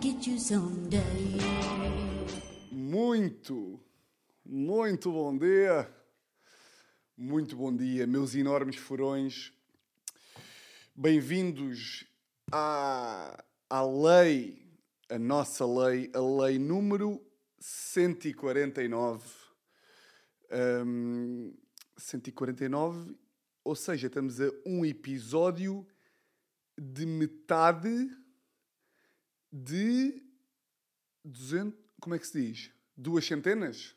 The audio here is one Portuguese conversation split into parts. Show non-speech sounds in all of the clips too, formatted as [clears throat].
get you someday. Muito, muito bom dia. Muito bom dia, meus enormes furões. Bem-vindos à, à lei, a nossa lei, a lei número 149. Hum, 149, ou seja, estamos a um episódio de metade de 200. Como é que se diz? Duas centenas?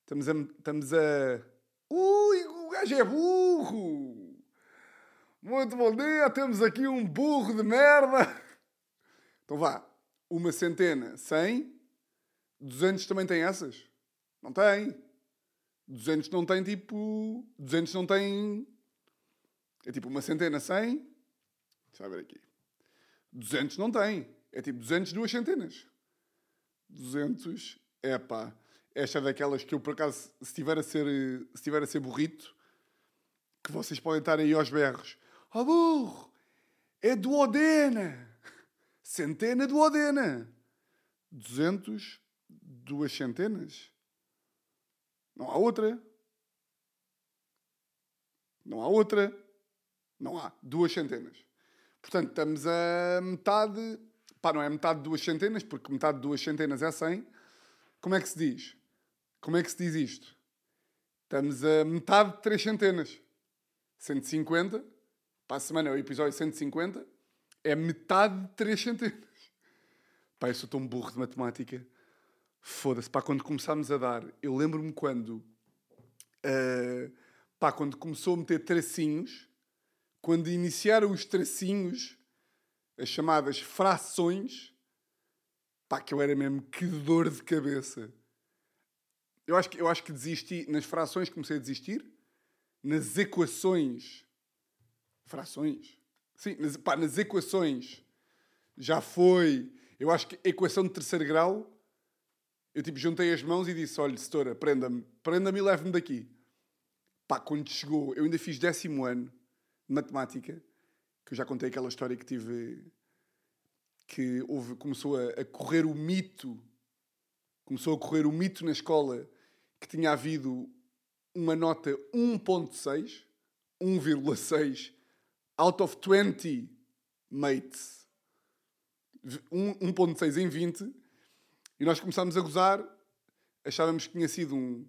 Estamos a. Estamos a. Ui, o gajo é burro! Muito bom dia, temos aqui um burro de merda! Então vá, uma centena, 100. 200 também tem essas? Não tem. 200 não tem tipo. 200 não tem. É tipo uma centena, 100. Deixa eu ver aqui. 200 não tem. É tipo 200, duas centenas. 200, é pá. Esta é daquelas que eu, por acaso, se estiver a ser, se estiver a ser burrito, que vocês podem estar aí aos berros. Oh burro! É duodena! Centena duodena! 200, duas centenas? Não há outra. Não há outra. Não há. Duas centenas. Portanto, estamos a metade. Pá, não é metade de duas centenas, porque metade de duas centenas é 100. Como é que se diz? Como é que se diz isto? Estamos a metade de três centenas. 150. Para a semana é o episódio 150. É metade de três centenas. Pá, eu sou tão burro de matemática. Foda-se. Pá, quando começámos a dar, eu lembro-me quando. Uh, pá, quando começou a meter tracinhos quando iniciaram os tracinhos, as chamadas frações, pá, que eu era mesmo que dor de cabeça. Eu acho que, eu acho que desisti, nas frações comecei a desistir, nas equações, frações, sim, nas, pá, nas equações já foi, eu acho que equação de terceiro grau, eu tipo juntei as mãos e disse, olha, setora, prenda-me, prenda-me e leve-me daqui. Pá, quando chegou, eu ainda fiz décimo ano, de matemática, que eu já contei aquela história que tive. que houve, começou a, a correr o mito, começou a correr o mito na escola que tinha havido uma nota 1.6, 1,6 out of 20 mates. 1.6 em 20. E nós começámos a gozar. Achávamos que tinha sido um,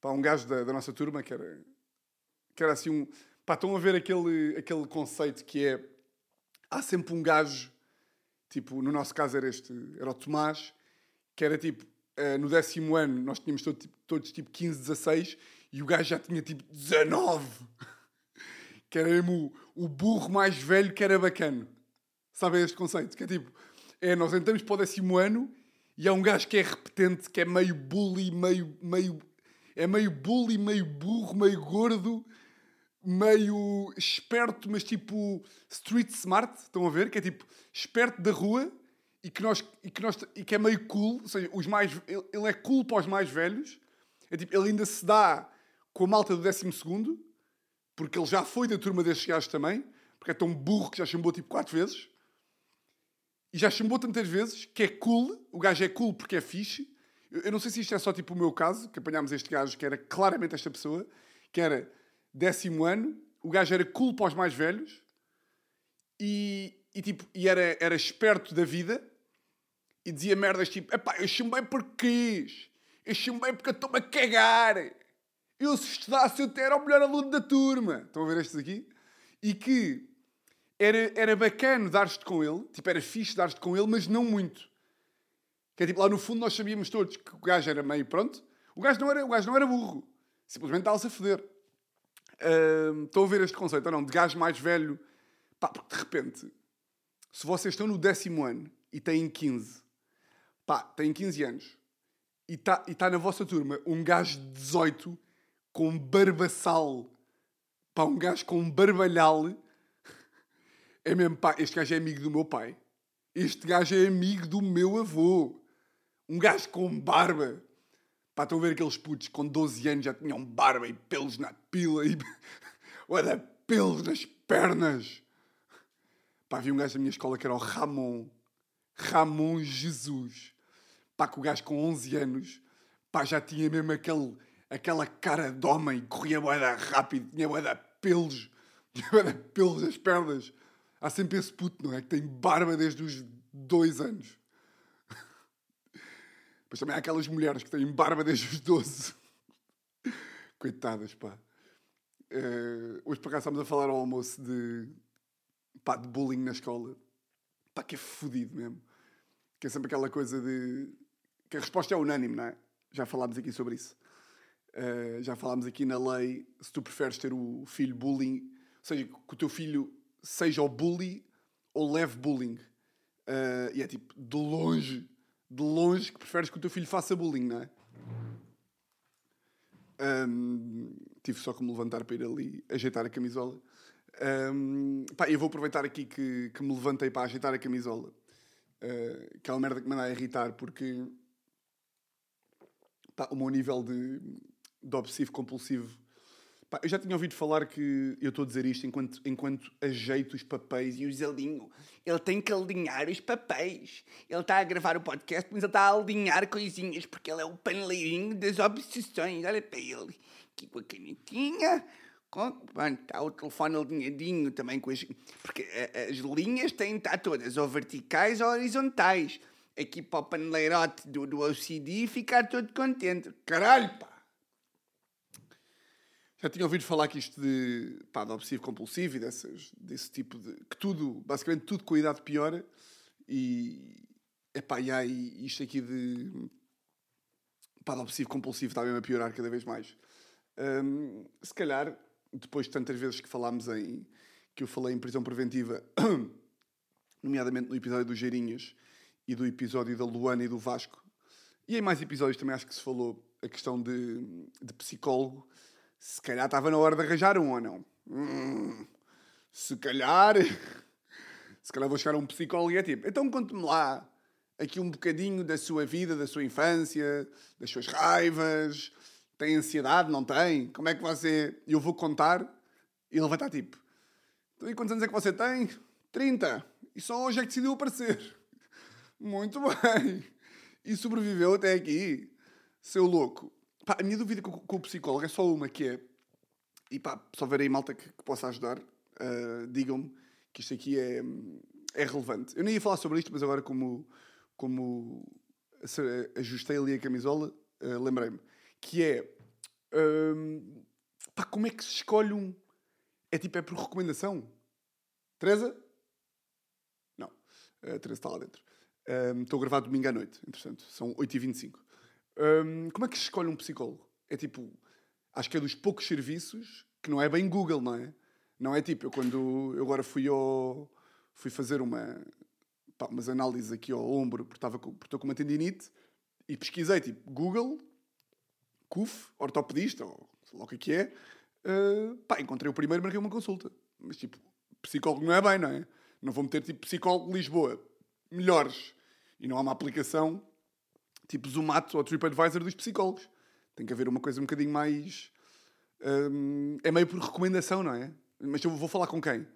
pá, um gajo da, da nossa turma que era, que era assim um Pá, estão a ver aquele, aquele conceito que é. Há sempre um gajo, tipo, no nosso caso era este, era o Tomás, que era tipo, uh, no décimo ano nós tínhamos todo, tipo, todos tipo 15, 16 e o gajo já tinha tipo 19. [laughs] que era mesmo o, o burro mais velho que era bacana. Sabem este conceito? Que é tipo, é, nós entramos para o décimo ano e há um gajo que é repetente, que é meio bully, meio, meio, é meio bully, meio burro, meio gordo meio esperto, mas tipo street smart, estão a ver? Que é tipo esperto da rua e que, nós, e que, nós, e que é meio cool, ou seja, os mais, ele, ele é cool para os mais velhos, é tipo, ele ainda se dá com a malta do 12 segundo, porque ele já foi da turma destes gajos também, porque é tão burro que já chumbou tipo quatro vezes, e já chumbou tantas vezes que é cool, o gajo é cool porque é fixe. Eu, eu não sei se isto é só tipo o meu caso, que apanhámos este gajo que era claramente esta pessoa, que era décimo ano, o gajo era cool para os mais velhos e, e, tipo, e era, era esperto da vida e dizia merdas tipo: epá, eu chumbei porque quis, eu chumbei porque estou-me a cagar. Eu, se estudasse, eu até era o melhor aluno da turma. Estão a ver estes aqui? E que era, era bacana dar-te com ele, tipo, era fixe dar-te com ele, mas não muito. Que é tipo, lá no fundo nós sabíamos todos que o gajo era meio pronto. O gajo não era, o gajo não era burro. Simplesmente estava-se a foder. Uh, estão a ver este conceito ou não? De gajo mais velho. Pá, porque de repente, se vocês estão no décimo ano e têm 15, pá, têm 15 anos e está e tá na vossa turma um gajo de 18 com barbaçal, pá, um gajo com barbalhal, [laughs] é mesmo, pá, este gajo é amigo do meu pai. Este gajo é amigo do meu avô. Um gajo com barba. Pá, estão a ver aqueles putos com 12 anos já tinham barba e pelos na pila e. [laughs] Olha, pelos nas pernas. Pá, havia um gajo da minha escola que era o Ramon. Ramon Jesus. Pá, que o gajo com 11 anos, pá, já tinha mesmo aquele, aquela cara de homem, corria boeda rápido, tinha boeda pelos, [laughs] tinha boeda pelos nas pernas. Há sempre esse puto, não é? Que tem barba desde os dois anos. Depois também há aquelas mulheres que têm barba desde os 12. Coitadas, pá. Uh, hoje, por acaso, estamos a falar ao almoço de, pá, de bullying na escola. Pá, que é fodido mesmo. Que é sempre aquela coisa de... Que a resposta é unânime, não é? Já falámos aqui sobre isso. Uh, já falámos aqui na lei, se tu preferes ter o filho bullying, ou seja, que o teu filho seja o bully ou leve bullying. Uh, e é tipo, de longe, de longe que preferes que o teu filho faça bullying, não é? Um, tive só que me levantar para ir ali ajeitar a camisola. Um, pá, eu vou aproveitar aqui que, que me levantei para ajeitar a camisola. Uh, aquela merda que me anda a irritar, porque pá, o meu nível de, de obsessivo compulsivo. Pá, eu já tinha ouvido falar que eu estou a dizer isto enquanto, enquanto ajeito os papéis e o Zelinho. Ele tem que alinhar os papéis. Ele está a gravar o podcast, mas ele está a alinhar coisinhas, porque ele é o paneleirinho das obsessões. Olha para ele, aqui com a canetinha. Está o telefone alinhadinho também com as. Porque as linhas têm de estar todas ou verticais ou horizontais aqui para o paneleirote do, do OCD ficar todo contente. Caralho, pá! Já tinha ouvido falar que isto de, pá, de obsessivo compulsivo e dessas, desse tipo de. que tudo, basicamente tudo com a idade piora. E. Epá, e aí isto aqui de. pá, de obsessivo compulsivo está mesmo a piorar cada vez mais. Um, se calhar, depois de tantas vezes que falámos em. que eu falei em prisão preventiva, [coughs] nomeadamente no episódio dos Geirinhas e do episódio da Luana e do Vasco, e em mais episódios também acho que se falou a questão de, de psicólogo se calhar estava na hora de arranjar um ou não. Hum, se calhar. [laughs] Se calhar vou chegar a um psicólogo e é tipo, então conte-me lá aqui um bocadinho da sua vida, da sua infância, das suas raivas. Tem ansiedade? Não tem? Como é que você. Eu vou contar e ele vai estar tipo. Então, e quantos anos é que você tem? 30. E só hoje é que decidiu aparecer. [laughs] Muito bem. E sobreviveu até aqui. Seu louco. Pá, a minha dúvida com, com, o psicólogo é só uma, que é... E pá, se houver aí malta que, que possa ajudar, uh, digam-me que isto aqui é, é relevante. Eu nem ia falar sobre isto, mas agora como, como ajustei ali a camisola, uh, lembrei-me. Que é... Uh, pá, como é que se escolhe um... É tipo, é por recomendação? Teresa? Não. A Teresa está lá dentro. Estou a gravar domingo à noite, entretanto. São 8h25. Um, como é que se escolhe um psicólogo? É tipo, acho que é dos poucos serviços que não é bem Google, não é? Não é tipo, eu quando eu agora fui ao, fui fazer uma, pá, umas análises aqui ao ombro, porque, estava com, porque estou com uma tendinite, e pesquisei tipo Google, CUF, ortopedista, ou sei lá o que é que é, uh, pá, encontrei o primeiro e marquei uma consulta. Mas tipo, psicólogo não é bem, não é? Não vou meter tipo psicólogo de Lisboa, melhores. E não há uma aplicação tipo Zomato ou TripAdvisor dos psicólogos. Tem que haver uma coisa um bocadinho mais. Hum, é meio por recomendação, não é? Mas eu vou falar com quem?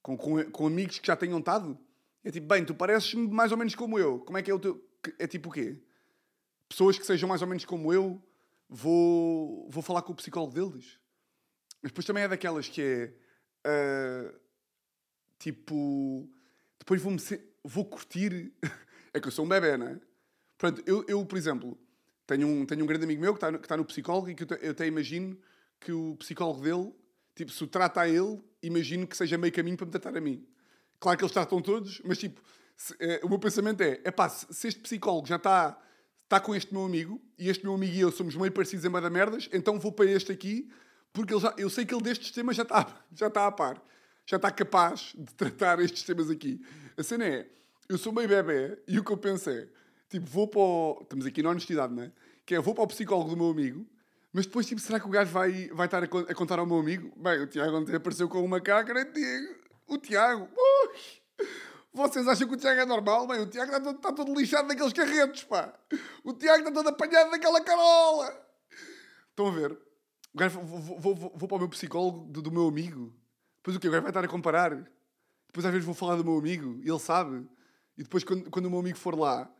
Com, com, com amigos que já tenham estado? É tipo, bem, tu pareces mais ou menos como eu. Como é que é o teu. É tipo o quê? Pessoas que sejam mais ou menos como eu, vou, vou falar com o psicólogo deles. Mas depois também é daquelas que é. Uh, tipo. Depois vou-me. Vou curtir. [laughs] é que eu sou um bebê, não é? Pronto, eu, eu, por exemplo, tenho um, tenho um grande amigo meu que está, que está no psicólogo e que eu, eu até imagino que o psicólogo dele, tipo, se o trata a ele, imagino que seja meio caminho para me tratar a mim. Claro que eles tratam todos, mas tipo, se, é, o meu pensamento é: é pá, se, se, este psicólogo já está, está com este meu amigo e este meu amigo e eu somos meio parecidos em da merdas, então vou para este aqui, porque já, eu sei que ele destes temas já está, [laughs] já está a par, já está capaz de tratar estes temas aqui. A cena é: eu sou meio bebê e o que eu penso é Tipo, vou para o... Estamos aqui na honestidade, não é? Que é, vou para o psicólogo do meu amigo, mas depois, tipo, será que o gajo vai, vai estar a, a contar ao meu amigo? Bem, o Tiago ontem apareceu com uma cácara e digo, o Tiago, ui, vocês acham que o Tiago é normal? Bem, o Tiago está todo, está todo lixado naqueles carretos, pá. O Tiago está todo apanhado naquela carola. Estão a ver? O gajo, vou, vou, vou, vou para o meu psicólogo do, do, meu amigo. Depois o quê? O gajo vai estar a comparar. Depois às vezes vou falar do meu amigo e ele sabe. E depois, quando, quando o meu amigo for lá,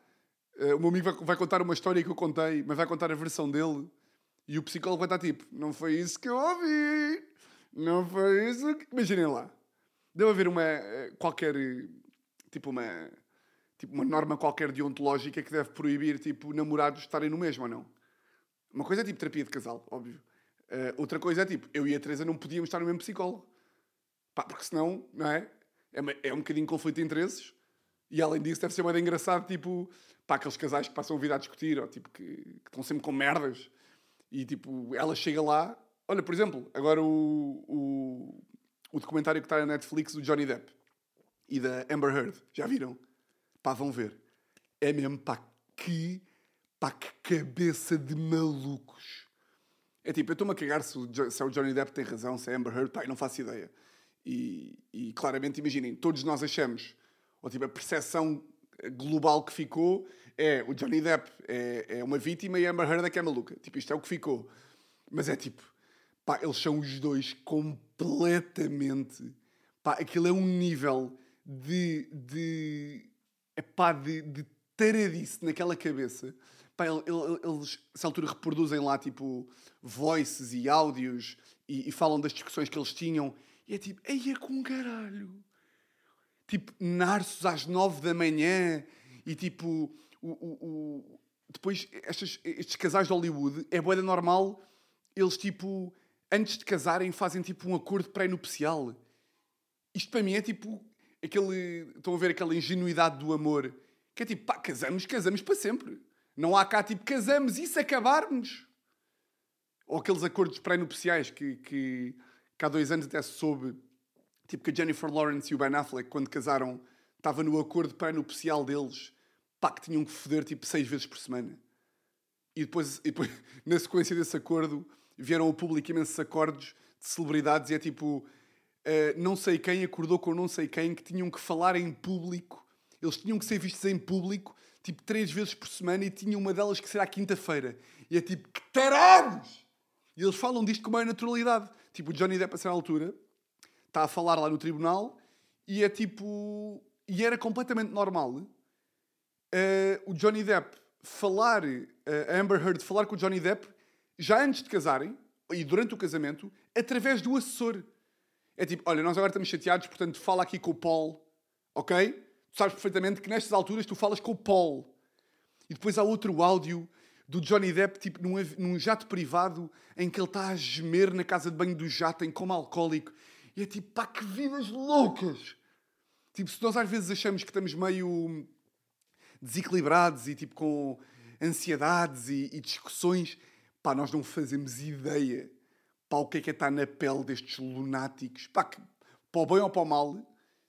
eh, o meu amigo vai, vai contar uma história que eu contei, mas vai contar a versão dele. E o psicólogo vai estar tipo: Não foi isso que eu ouvi. Não foi isso que. Imaginem lá. Deve haver uma. eh, qualquer. eh, Tipo uma. Tipo uma norma qualquer deontológica que deve proibir, tipo, namorados estarem no mesmo ou não. Uma coisa é tipo terapia de casal, óbvio. Eh, outra coisa é tipo, eu e a Teresa não podíamos estar no mesmo psicólogo. Pá, porque senão, não é? É, uma- é um bocadinho conflito de interesses. E além disso, deve ser mais engraçado, tipo, pá, aqueles casais que passam a vida a discutir, ou tipo, que, que estão sempre com merdas. E tipo, ela chega lá. Olha, por exemplo, agora o, o, o documentário que está na Netflix do Johnny Depp e da Amber Heard. Já viram? Pá, vão ver. É mesmo, pá, que, pá, que cabeça de malucos. É tipo, eu estou-me a cagar se o, se é o Johnny Depp tem razão, se é Amber Heard, pá, eu não faço ideia. E, e claramente, imaginem, todos nós achamos, ou tipo, a percepção global que ficou é o Johnny Depp é, é uma vítima e a Amber Heard é que é maluca. Tipo, isto é o que ficou. Mas é tipo, pá, eles são os dois completamente. Pá, aquilo é um nível de. de pá, de, de taradice naquela cabeça. Pá, el- el- eles, essa altura, reproduzem lá, tipo, voices e áudios e, e falam das discussões que eles tinham. E é tipo, eia com caralho. Tipo, narços às nove da manhã e tipo, o, o, o- depois estes, estes casais de Hollywood, é boeda normal, eles tipo, antes de casarem, fazem tipo um acordo pré-nupcial. Isto para mim é tipo aquele. Estão a ver aquela ingenuidade do amor. Que é tipo, pá, casamos, casamos para sempre. Não há cá tipo, casamos e se acabarmos. Ou aqueles acordos pré-nupciais que, que, que há dois anos até se soube. Tipo que a Jennifer Lawrence e o Ben Affleck, quando casaram, estava no acordo pré-nupcial deles. Pá, que tinham que foder tipo seis vezes por semana. E depois, [laughs] e depois, na sequência desse acordo, vieram ao público imensos acordos de celebridades e é tipo, eh, não sei quem acordou com não sei quem que tinham que falar em público. Eles tinham que ser vistos em público, tipo, três vezes por semana e tinha uma delas que será quinta-feira. E é tipo, que tarados! E eles falam disto com maior naturalidade. Tipo, o Johnny Depp, a certa altura, está a falar lá no tribunal e é tipo... E era completamente normal eh, o Johnny Depp falar, eh, a Amber Heard falar com o Johnny Depp já antes de casarem e durante o casamento, através do assessor. É tipo, olha, nós agora estamos chateados, portanto fala aqui com o Paul, ok? Tu sabes perfeitamente que nestas alturas tu falas com o Paul. E depois há outro áudio do Johnny Depp, tipo, num, num jato privado, em que ele está a gemer na casa de banho do jato, em como alcoólico. E é tipo, pá, que vidas loucas! Tipo, se nós às vezes achamos que estamos meio desequilibrados e tipo com ansiedades e, e discussões, pá, nós não fazemos ideia pá, o que é que é estar na pele destes lunáticos, pá, que, para o bem ou para o mal,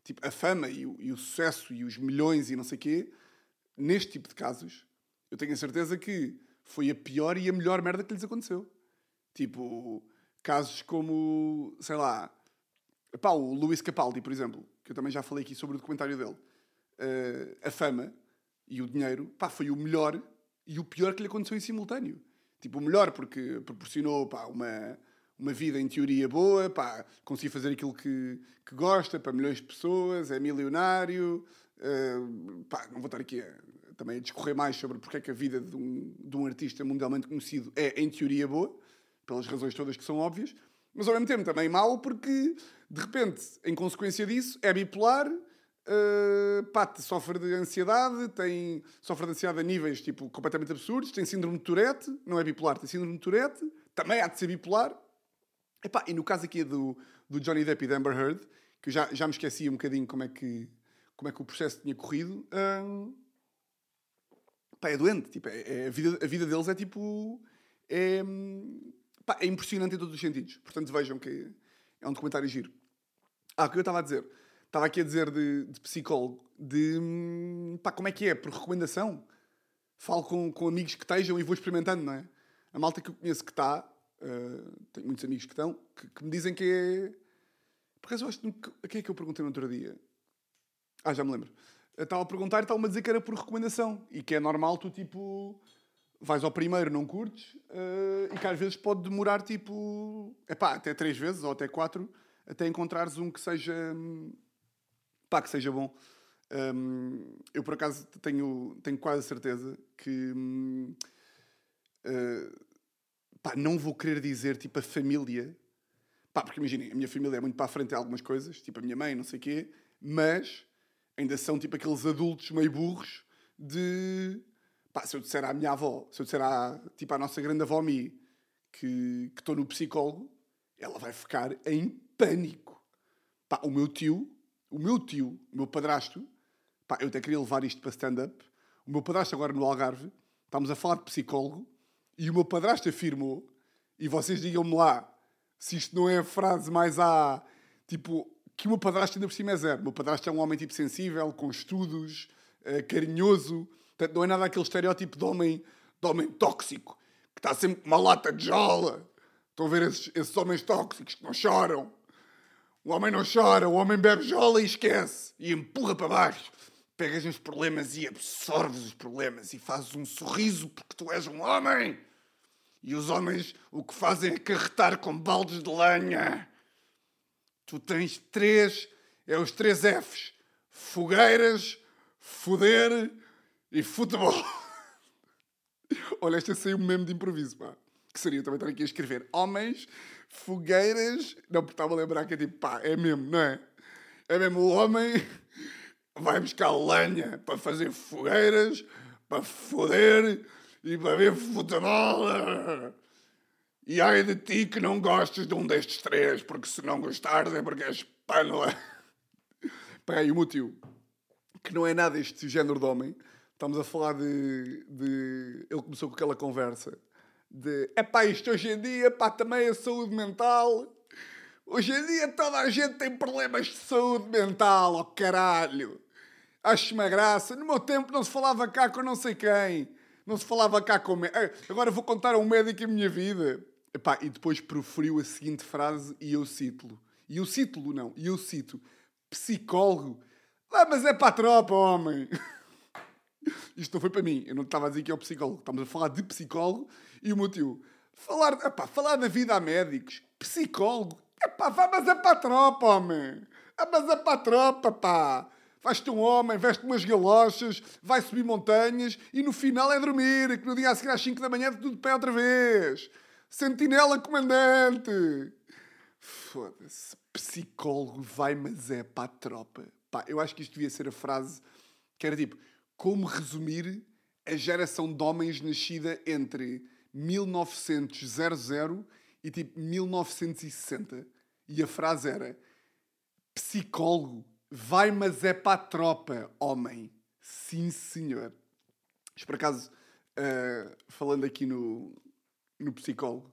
tipo, a fama e o, e o sucesso e os milhões e não sei o quê, neste tipo de casos, eu tenho a certeza que foi a pior e a melhor merda que lhes aconteceu. Tipo, casos como, sei lá, pá, o Luís Capaldi, por exemplo, que eu também já falei aqui sobre o documentário dele. Eh, a fama e o dinheiro, pá, foi o melhor e o pior que lhe aconteceu em simultâneo. Tipo, o melhor porque proporcionou, pá, uma, uma vida em teoria boa, pá, conseguiu fazer aquilo que, que gosta para milhões de pessoas, é milionário, eh, pá, não vou estar aqui a, também a discorrer mais sobre porque é que a vida de um, de um artista mundialmente conhecido é, em teoria, boa, pelas razões todas que são óbvias, mas ao mesmo tempo também mau porque, de repente, em consequência disso, é bipolar, uh, pá, sofre de ansiedade, tem, sofre de ansiedade a níveis tipo, completamente absurdos, tem síndrome de Tourette, não é bipolar, tem síndrome de Tourette, também há de ser bipolar. Epá, e no caso aqui do, do Johnny Depp e da Amber Heard, que eu já, já me esqueci um bocadinho como é que, como é que o processo tinha corrido, hum, pá, é doente. Tipo, é, é- a, vida, a vida deles é tipo. É, hum, pá, é impressionante em todos os sentidos. Portanto, vejam que é um documentário giro. Ah, o que eu estava a dizer? Estava aqui a dizer de, de psicólogo, de hum, pá, como é que é? Por recomendação. Falo com, com amigos que estejam e vou experimentando, não é? A malta que eu conheço que está, uh, tenho muitos amigos que estão, que, que me dizem que é. Por acaso acho que. A quem é que eu perguntei no outro dia? Ah, já me lembro. Estava a perguntar e estava-me a dizer que era por recomendação. E que é normal tu, tipo, vais ao primeiro, não curtes, eh, e que às vezes pode demorar, tipo, epá, até três vezes ou até quatro, até encontrares um que seja, hum, pá, que seja bom. Hum, eu, por acaso, tenho, tenho quase certeza que. hum, eh, pá, não vou querer dizer tipo a família. Pá, porque imaginem, a minha família é muito para a frente em algumas coisas, tipo a minha mãe, não sei o quê, mas ainda são tipo aqueles adultos meio burros de. Pá, se eu disser à minha avó, se eu disser à, tipo, à nossa grande avó Mi que estou no psicólogo, ela vai ficar em pânico. Pá, o meu tio, o meu tio, o meu padrasto, pá, eu até queria levar isto para stand-up. O meu padrasto agora no Algarve, estamos a falar de psicólogo, e o meu padrasto afirmou, e vocês digam-me lá, se isto não é a frase mais a tipo, que o meu padrasto ainda por cima é zero. O meu padrasto é um homem tipo sensível, com estudos, eh, carinhoso, portanto não é nada aquele estereótipo de homem, de homem tóxico, que está sempre com uma lata de jola. Estão a ver esses, esses homens tóxicos que não choram. O homem não chora, o homem bebe jola e esquece. E empurra para baixo. Pegas nos problemas e absorves os problemas e fazes um sorriso porque tu és um homem. E os homens o que fazem é carretar com baldes de lenha. Tu tens três, é os três Fs: fogueiras, foder e futebol. [laughs] Olha, esta saiu um meme de improviso, pá. Que seria também estar aqui a escrever homens, fogueiras. Não, porque estava a lembrar que é tipo, pá, é mesmo, não é? É mesmo o homem vai buscar lenha para fazer fogueiras, para foder e para ver futebol. E ai de ti que não gostes de um destes três, porque se não gostares é porque és pânula. Pá, e o meu tio, que não é nada este género de homem, estamos a falar de, de... Ele começou com aquela conversa de... É pá, isto hoje em dia, pá, também é saúde mental. Hoje em dia toda a gente tem problemas de saúde mental, oh caralho. Acho uma graça. No meu tempo não se falava cá com não sei quem. Não se falava cá com... Agora vou contar a um médico a minha vida. Epá, e depois proferiu a seguinte frase e eu cito-lo. E eu cito-lo, não. E eu cito. Psicólogo. Ah, mas é para a tropa, homem. [laughs] Isto não foi para mim. Eu não estava a dizer que é o psicólogo. Estamos a falar de psicólogo e o meu tio. Falar, epá, falar da vida a médicos. Psicólogo. Epá, vá, mas é para a tropa, homem. Ah, mas é para a tropa, pá. Vais-te um homem, veste umas galochas, vai subir montanhas e no final é dormir, que no dia a seguir às 5 da manhã é tudo de pé outra vez. Sentinela comandante. Foda-se. Psicólogo vai, mas é para a tropa. Pá, eu acho que isto devia ser a frase que era tipo: como resumir a geração de homens nascida entre 1900 e tipo 1960. E a frase era: psicólogo vai, mas é para a tropa, homem. Sim, senhor. Mas por acaso, ah, falando aqui no, no psicólogo,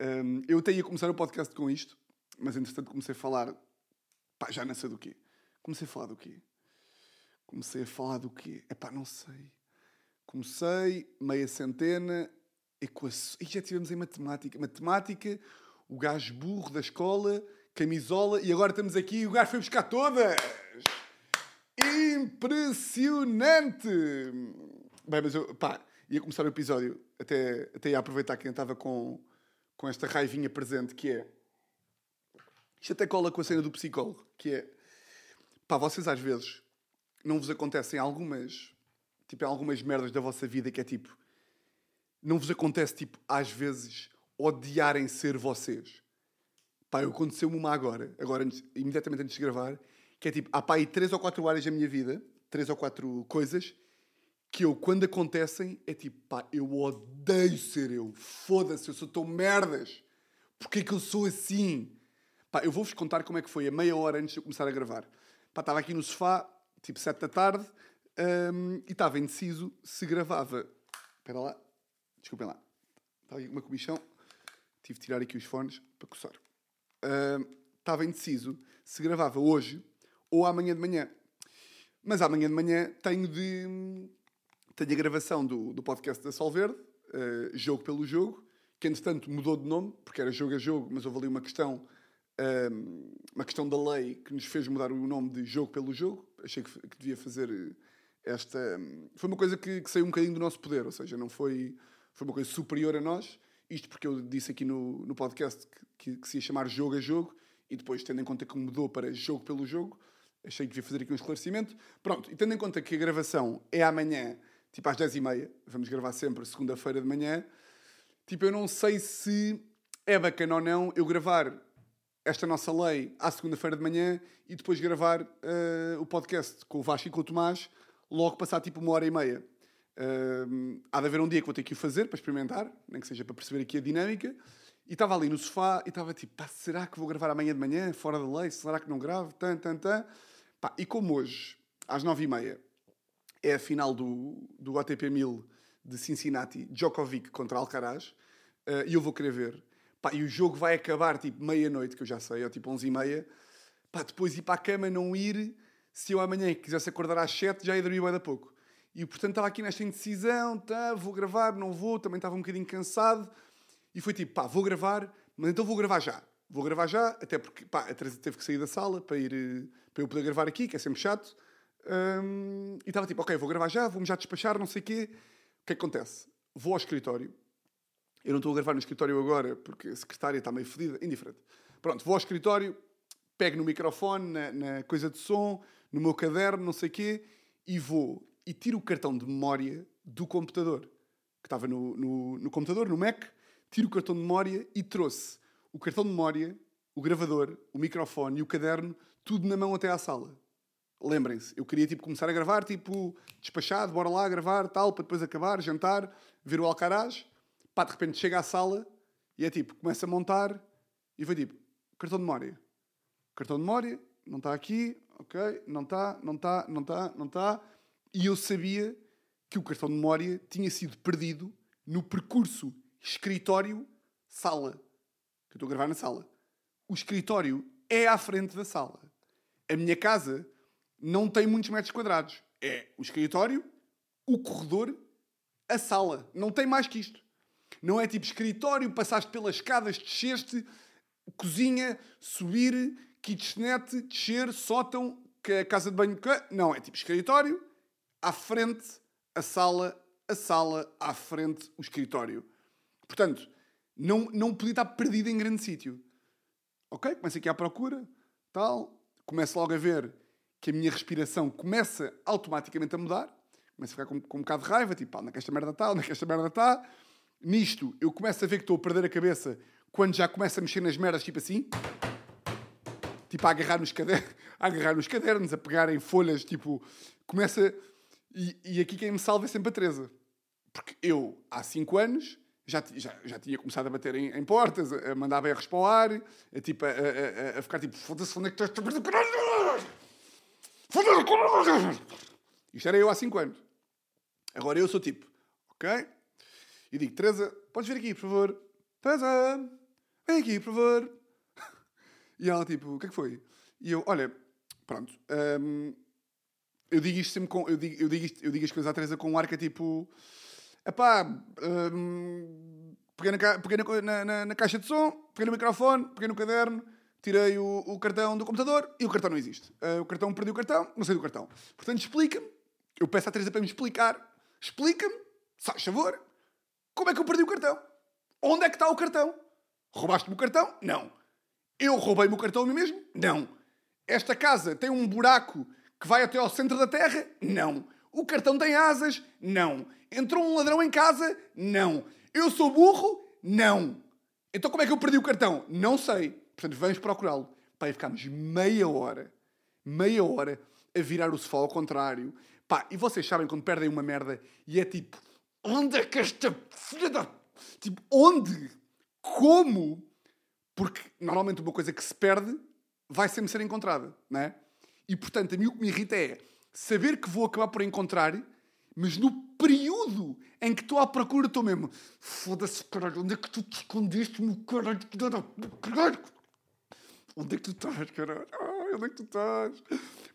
hum, eu até ia começar o podcast com isto, mas entretanto comecei a falar. Pá, já não sei do quê. Comecei a falar do quê? Comecei a falar do quê? Epá, não sei. Comecei, meia centena, equações. E já tivemos em matemática. Matemática, o gajo burro da escola, camisola, e agora estamos aqui e o gajo foi buscar todas! Impressionante! Bem, mas eu, pá, ia começar o episódio, até, até ia aproveitar que ainda estava com, com esta raivinha presente, que é... Isto até cola com a cena do psicólogo, que é... Pá, vocês às vezes não vos acontecem algumas... Tipo, algumas merdas da vossa vida que é tipo... Não vos acontece, tipo, às vezes, odiarem ser vocês. Pá, eu aconteceu-me uma agora, agora, imediatamente antes de gravar, que é tipo, há pá aí três ou quatro áreas da minha vida, três ou quatro coisas, que eu, quando acontecem, é tipo, pá, eu odeio ser eu. Foda-se, eu sou tão merdas. Porquê que eu sou assim? Pá, eu vou-vos contar como é que foi a meia hora antes de eu começar a gravar. Pá, estava aqui no sofá, tipo sete da tarde, hum, e estava indeciso se gravava. Espera lá, desculpem lá. Aqui com uma comichão, tive de tirar aqui os fones para coçar. Hum, estava indeciso se gravava hoje ou amanhã de manhã. Mas amanhã de manhã tenho de. Tenho a gravação do, do podcast da Solverde, eh, Jogo pelo Jogo, que entretanto mudou de nome, porque era Jogo a Jogo, mas houve ali uma questão, ehm, uma questão da lei que nos fez mudar o nome de Jogo pelo Jogo. Achei que, que devia fazer eh, esta. Foi uma coisa que, que saiu um bocadinho do nosso poder, ou seja, não foi, foi uma coisa superior a nós. Isto porque eu disse aqui no, no podcast que, que, que se ia chamar Jogo a Jogo, e depois, tendo em conta que mudou para Jogo pelo Jogo, Achei que devia fazer aqui um esclarecimento. Pronto, e tendo em conta que a gravação é amanhã, tipo às 10h30, vamos gravar sempre segunda-feira de manhã, tipo, eu não sei se é bacana ou não eu gravar esta nossa lei à segunda-feira de manhã e depois gravar uh, o podcast com o Vasco e com o Tomás logo passar tipo uma hora e meia. Uh, há de haver um dia que vou ter que o fazer para experimentar, nem que seja para perceber aqui a dinâmica. E estava ali no sofá e estava tipo, pá, será que vou gravar amanhã de manhã, fora da lei? Será que não gravo? Tan, tan, tan. Pá, e como hoje, às nove e meia, é a final do, do ATP 1000 de Cincinnati, Djokovic contra Alcaraz, uh, e eu vou querer ver. Pá, e o jogo vai acabar tipo meia-noite, que eu já sei, ou tipo onze e meia. Pá, depois ir para a cama, não ir. Se eu amanhã quisesse acordar às sete, já ia dormir bem a pouco. E portanto estava aqui nesta indecisão, tá, vou gravar, não vou, também estava um bocadinho cansado. E foi tipo, pá, vou gravar, mas então vou gravar já. Vou gravar já, até porque pá, a Teresa teve que sair da sala para, ir, para eu poder gravar aqui, que é sempre chato. Um, e estava tipo, ok, vou gravar já, vou-me já despachar, não sei o quê. O que é que acontece? Vou ao escritório. Eu não estou a gravar no escritório agora, porque a secretária está meio fedida, indiferente. Pronto, vou ao escritório, pego no microfone, na, na coisa de som, no meu caderno, não sei o quê, e vou e tiro o cartão de memória do computador, que estava no, no, no computador, no Mac, tiro o cartão de memória e trouxe o cartão de memória, o gravador, o microfone e o caderno, tudo na mão até à sala. Lembrem-se, eu queria tipo, começar a gravar, tipo, despachado, bora lá gravar, tal, para depois acabar, jantar, ver o Alcaraz. Pá, de repente chega à sala e é tipo, começa a montar e vai tipo, cartão de memória. Cartão de memória, não está aqui, ok, não está, não está, não está, não está. E eu sabia que o cartão de memória tinha sido perdido no percurso escritório-sala. Que eu estou a gravar na sala. O escritório é à frente da sala. A minha casa não tem muitos metros quadrados. É o escritório, o corredor, a sala. Não tem mais que isto. Não é tipo escritório, passaste pelas escadas, desceste, cozinha, subir, kitchenette, descer, sótão, é casa de banho. Não, é tipo escritório, à frente, a sala, a sala, à frente, o escritório. Portanto, não, não podia estar perdido em grande sítio. Ok? Começo aqui à procura, tal. Começo logo a ver que a minha respiração começa automaticamente a mudar. Começo a ficar com, com um bocado de raiva, tipo, onde é que esta merda está? Onde é que esta merda está? Nisto, eu começo a ver que estou a perder a cabeça quando já começo a mexer nas merdas, tipo assim. Tipo, a agarrar nos cadernos, [laughs] a, agarrar nos cadernos, a pegar em folhas, tipo... Começa... E, e aqui quem me salva é sempre a Teresa. Porque eu, há 5 anos, já, já, já tinha começado a bater em, em portas, a, a mandar berros para o ar, a, tipo, a, a, a ficar tipo, foda-se, onde é que estás? Foda-se, Isto era eu há 5 anos. Agora eu sou tipo, ok? E digo, Teresa, podes vir aqui, por favor? Teresa, vem aqui, por favor. [laughs] E ela, tipo, o que é que foi? E eu, olha, pronto. Um, eu digo isto sempre com. Eu digo, eu digo, isto, eu digo as coisas à Teresa com um ar que é tipo. Epá, um, peguei, na, peguei na, na, na, caixa de som, peguei no microfone, peguei no caderno, tirei o, o cartão do computador e o cartão não existe. Uh, o cartão perdi o cartão, não sei do cartão. Portanto, explica-me. Eu peço à Teresa para me explicar. Explica-me, faz favor, como é que eu perdi o cartão? Onde é que está o cartão? Roubaste-me o cartão? Não. Eu roubei-me o cartão a mim mesmo? Não. Esta casa tem um buraco que vai até ao centro da terra? Não. O cartão tem asas? Não. Entrou um ladrão em casa? Não. Eu sou burro? Não. Então como é que eu perdi o cartão? Não sei. Portanto, vamos procurá-lo. E ficámos meia hora, meia hora a virar o sofá ao contrário. Pá, e vocês sabem quando perdem uma merda e é tipo, onde é que esta filha da... Tipo, onde? Como? Porque normalmente uma coisa que se perde vai sempre ser encontrada, não é? E portanto, a mim o que me irrita é saber que vou acabar por encontrar, mas no período em que estou à procura, estou mesmo. Foda-se, caralho, onde é que tu te escondeste, meu caralho? caralho? Onde é que tu estás, caralho? Onde é que tu estás?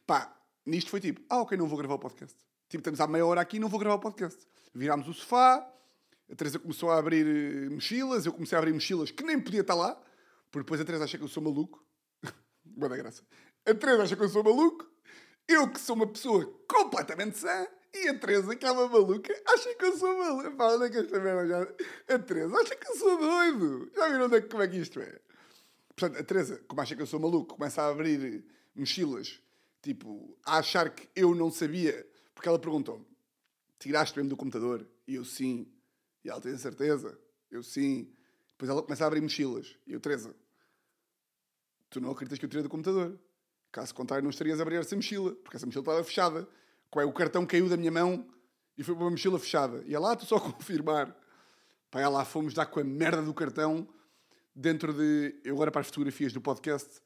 Pá, nisto foi tipo, ah, ok, não vou gravar o podcast. Tipo, estamos há meia hora aqui e não vou gravar o podcast. Virámos o sofá, a Teresa começou a abrir eh, mochilas, eu comecei a abrir mochilas que nem podia estar lá, porque depois a Teresa acha que eu sou maluco. [laughs] Boa da graça. A Teresa acha que eu sou maluco, eu que sou uma pessoa completamente sã, e a Teresa, que é uma maluca, acha que eu sou maluco. Pá, onde é que esta merda já... A Teresa acha que eu sou doido. Já viram onde é, como é que isto é? Portanto, a Teresa, como acha que eu sou maluco, começa a abrir mochilas Tipo, a achar que eu não sabia. Porque ela perguntou-me: tiraste mesmo do computador? E eu sim. E ela tem certeza? Eu sim. Depois ela começa a abrir mochilas. E eu, Teresa, tu não acreditas que eu tirei do computador? Caso contrário, não estarias a abrir essa mochila, porque essa mochila estava fechada. Qual é? O cartão caiu da minha mão e foi para uma mochila fechada. E ela, ah, tu só [laughs] confirmar. Pá, lá fomos dar com a merda do cartão dentro de. Eu agora para as fotografias do podcast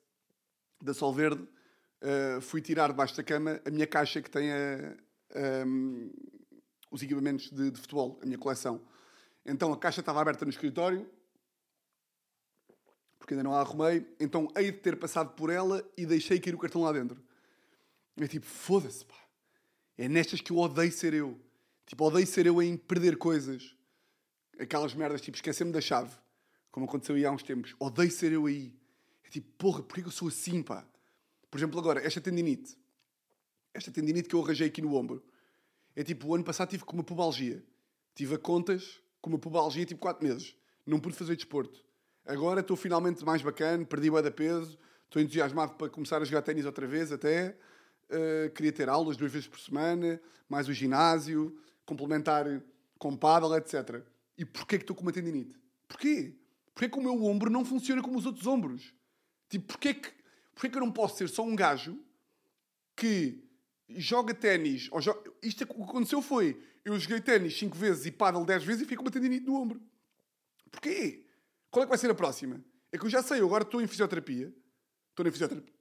da Sol Verde, uh, fui tirar debaixo da cama a minha caixa que tem a, os equipamentos de, de futebol, a minha coleção. Então a caixa estava aberta no escritório, porque ainda não a arrumei, então hei de ter passado por ela e deixei cair o cartão lá dentro. É tipo, foda-se, pá. É nestas que eu odeio ser eu. Tipo, odeio ser eu em perder coisas. Aquelas merdas, tipo, esquecer-me da chave. Como aconteceu aí há uns tempos. Odeio ser eu aí. É tipo, porra, porquê que eu sou assim, pá? Por exemplo, agora, esta tendinite. Esta tendinite que eu arranjei aqui no ombro. É tipo, o ano passado tive com uma pubalgia. Tive a contas com uma pubalgia tipo 4 meses. Não pude fazer desporto. Agora estou finalmente mais bacana, perdi o da peso, estou entusiasmado para começar a jogar ténis outra vez até. Uh, queria ter aulas duas vezes por semana, mais o ginásio, complementar com paddle, etc. E porquê que estou com uma tendinite? Porquê? Porquê que o meu ombro não funciona como os outros ombros? Tipo, porquê que, porquê que eu não posso ser só um gajo que joga ténis? Joga... Isto é o que aconteceu foi, eu joguei ténis 5 vezes e paddle 10 vezes e fico com uma tendinite no ombro. Porquê? Qual é que vai ser a próxima? É que eu já sei, eu agora estou em fisioterapia. Estou na fisioterapia.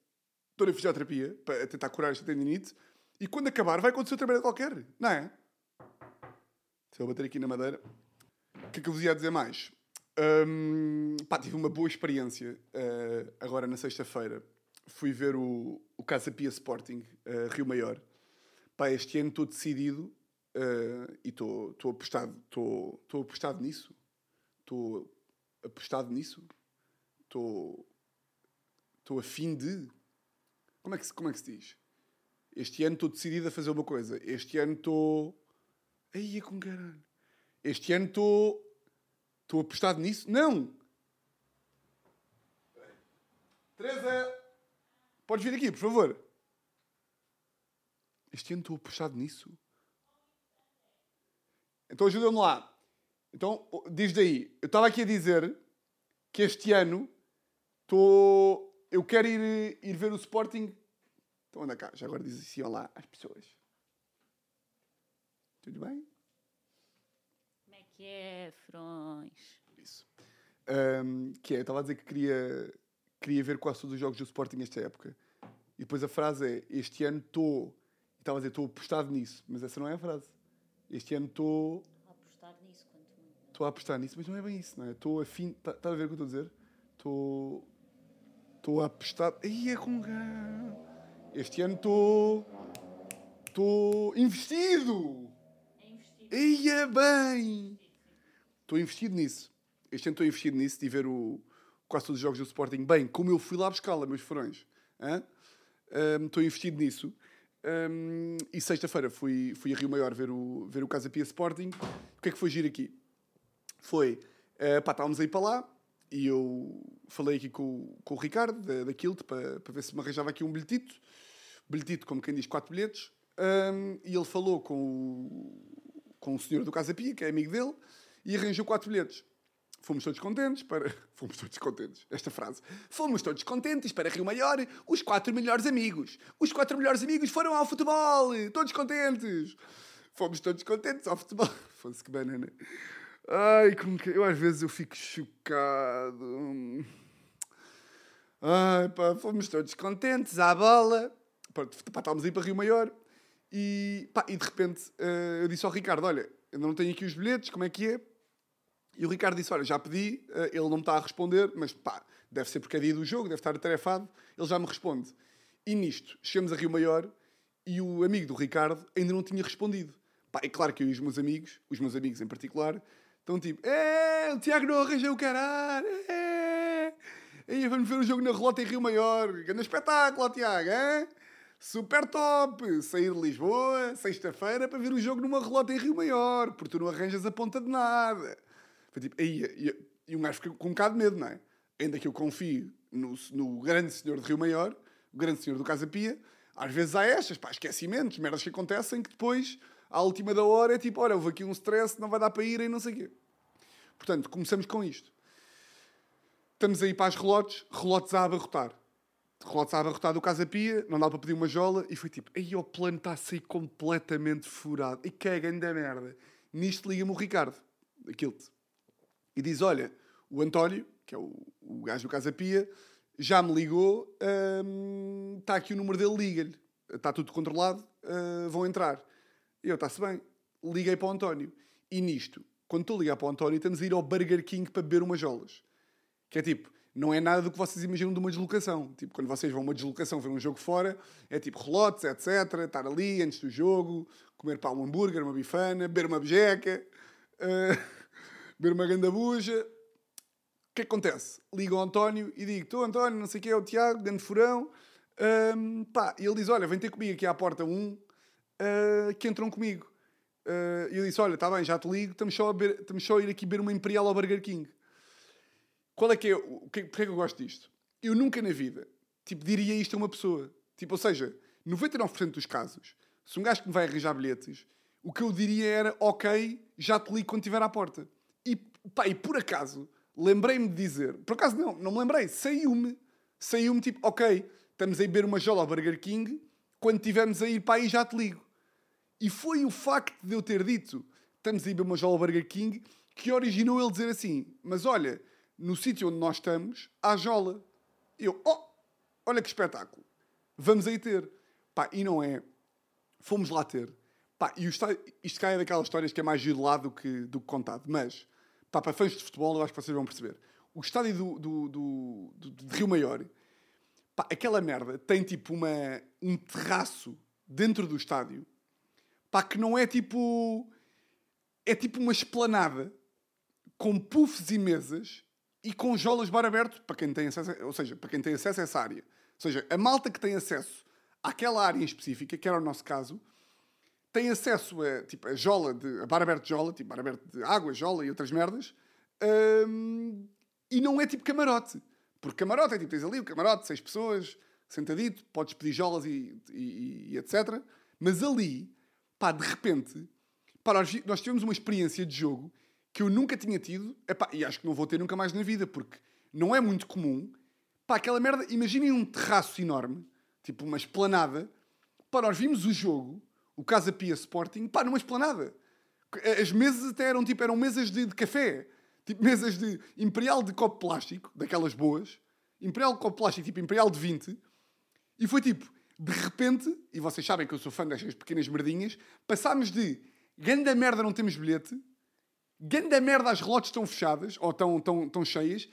Estou na fisioterapia para tentar curar esta tendinite. E quando acabar vai acontecer outra merda qualquer. Não é? Se eu bater aqui na madeira. O que é que eu vos ia dizer mais? Um, pá, tive uma boa experiência uh, agora na sexta-feira. Fui ver o, o Casa Pia Sporting, uh, Rio Maior. Pá, este ano estou decidido uh, e estou apostado, apostado nisso. Estou apostado nisso. Estou a fim de. Como é, que, como é que se diz? Este ano estou decidido a fazer uma coisa. Este ano estou. Aí é com caralho. Este ano estou Estou apostado nisso? Não! Teresa! Podes vir aqui, por favor. Este ano estou apostado nisso? Então ajuda-me lá. Então, diz daí. Eu estava aqui a dizer que este ano estou. Eu quero ir, ir ver o Sporting. Então anda cá, já agora diz assim olá às pessoas. Tudo bem? que é, Frões? Isso. Um, que é, eu estava a dizer que queria, queria ver quase todos os jogos do Sporting nesta época. E depois a frase é: Este ano estou. Estava a dizer: Estou apostado nisso. Mas essa não é a frase. Este ano estou. A apostar nisso, quanto muito. Estou a apostar nisso, mas não é bem isso, não é? Estou a fim. Está tá a ver o que eu estou a dizer? Estou. Estou a apostar. Aí é com. Este ano estou. Estou investido! É investido. Ia bem! Estou investido nisso. Este ano estou investido nisso de ver o, quase todos os jogos do Sporting bem, como eu fui lá buscá-la, meus furões. Um, estou investido nisso. Um, e sexta-feira fui, fui a Rio Maior ver o, ver o Casa Pia Sporting. O que é que foi giro aqui? Foi, uh, pá, estávamos aí para lá e eu falei aqui com, com o Ricardo, da, da Kilt, para, para ver se me arranjava aqui um bilhetito. Bilhetito, como quem diz, quatro bilhetes. Um, e ele falou com o, com o senhor do Casa Pia, que é amigo dele, e arranjou quatro bilhetes. Fomos todos contentes para. [laughs] Fomos todos contentes. Esta frase. Fomos todos contentes para Rio Maior, os quatro melhores amigos. Os quatro melhores amigos foram ao futebol. Todos contentes. Fomos todos contentes ao futebol. [laughs] Fosse que banana. Ai, como que. Eu às vezes eu fico chocado. Ai, pá, fomos todos contentes à bola. Pá, estávamos aí para Rio Maior. E, pá, e de repente uh, eu disse ao Ricardo: Olha, eu não tenho aqui os bilhetes, como é que é? E o Ricardo disse: Olha, já pedi, eh, ele não me está a responder, mas pá, deve ser porque é dia do jogo, deve estar atarefado, ele já me responde. E nisto, chegamos a Rio Maior e o amigo do Ricardo ainda não tinha respondido. Pá, é claro que eu e os meus amigos, os meus amigos em particular, estão tipo: É, o Tiago não arranjou o caralho, é, aí vamos ver o jogo na relota em Rio Maior, grande espetáculo, Tiago, é? Super top! Sair de Lisboa, sexta-feira, para ver o jogo numa relota em Rio Maior, porque tu não arranjas a ponta de nada. Foi tipo, aí, e, e um gajo fica com um bocado de medo, não é? Ainda que eu confio no, no grande senhor de Rio Maior, o grande senhor do Casa Pia, Às vezes há estas, pá, esquecimentos, merdas que acontecem que depois, à última da hora, é tipo, olha, houve aqui um stress, não vai dar para ir e não sei o quê. Portanto, começamos com isto. Estamos aí para as relotes, relotes a abarrotar. Relotes a abarrotar do Casa Pia, não dá para pedir uma jola, e foi tipo, aí o plano está a sair completamente furado. E que é grande merda. Nisto liga-me o Ricardo, aquilo e diz: Olha, o António, que é o, o gajo do Casa Pia, já me ligou, hum, está aqui o número dele, liga-lhe. Está tudo controlado, uh, vão entrar. Eu, está-se bem. Liguei para o António. E nisto, quando estou a ligar para o António, estamos a ir ao Burger King para beber umas jolas. Que é tipo, não é nada do que vocês imaginam de uma deslocação. Tipo, quando vocês vão a uma deslocação ver um jogo fora, é tipo relotes, etc. Estar ali antes do jogo, comer para um hambúrguer, uma bifana, beber uma bejeca, uh, [laughs] beber uma ganda buja. O que acontece? Ligo ao António e digo: Estou, António, não sei o que é o Tiago, grande furão. Um, pá, e ele diz: Olha, vem ter comigo aqui à porta um, uh, que entram comigo. Uh, e eu disse: Olha, está bem, já te ligo, estamos só, a estamos só a ir aqui beber uma Imperial ao Burger King. Qual é que é? O que, porque é que eu gosto disto? Eu nunca na vida tipo, diria isto a uma pessoa. Tipo, ou seja, 99% dos casos, se um gajo que me vai arranjar bilhetes, o que eu diria era: Ok, já te ligo quando estiver à porta. Pá, e por acaso lembrei-me de dizer, por acaso não, não me lembrei, saiu-me, saiu-me tipo, ok, estamos a beber uma jola ao Burger King, quando estivermos a ir para aí já te ligo. E foi o facto de eu ter dito, estamos a ir beber uma jola ao Burger King, que originou ele dizer assim, mas olha, no sítio onde nós estamos, há jola. Eu, oh, olha que espetáculo, vamos aí ter. Pá, e não é, fomos lá ter. Pá, e isto, isto cai daquelas histórias que é mais lá do que, do que contado, mas Pá, para fãs de futebol, eu acho que vocês vão perceber. O estádio do, do, do, do de Rio Maior, pá, aquela merda tem tipo uma, um terraço dentro do estádio, pá, que não é tipo. É tipo uma esplanada com puffs e mesas e com jolas bar aberto para quem tem acesso, ou seja, para quem tem acesso a essa área. Ou seja, a malta que tem acesso àquela área em específica, que era o nosso caso, tem acesso a, tipo, a jola, de, a bar aberto de jola, tipo bar aberto de água, jola e outras merdas, hum, e não é tipo camarote. Porque camarote é tipo, tens ali o camarote, seis pessoas, sentadito, podes pedir jolas e, e, e etc. Mas ali, pá, de repente, pá, nós, nós tivemos uma experiência de jogo que eu nunca tinha tido, epá, e acho que não vou ter nunca mais na vida, porque não é muito comum. Pá, aquela merda, imaginem um terraço enorme, tipo uma esplanada, pá, nós vimos o jogo o Casa Pia Sporting, pá, numa esplanada. As mesas até eram tipo, eram mesas de, de café. Tipo, mesas de Imperial de copo plástico, daquelas boas. Imperial de copo plástico, tipo Imperial de 20. E foi tipo, de repente, e vocês sabem que eu sou fã destas pequenas merdinhas, passámos de ganda merda não temos bilhete, ganda merda as relotes estão fechadas, ou estão, estão, estão cheias,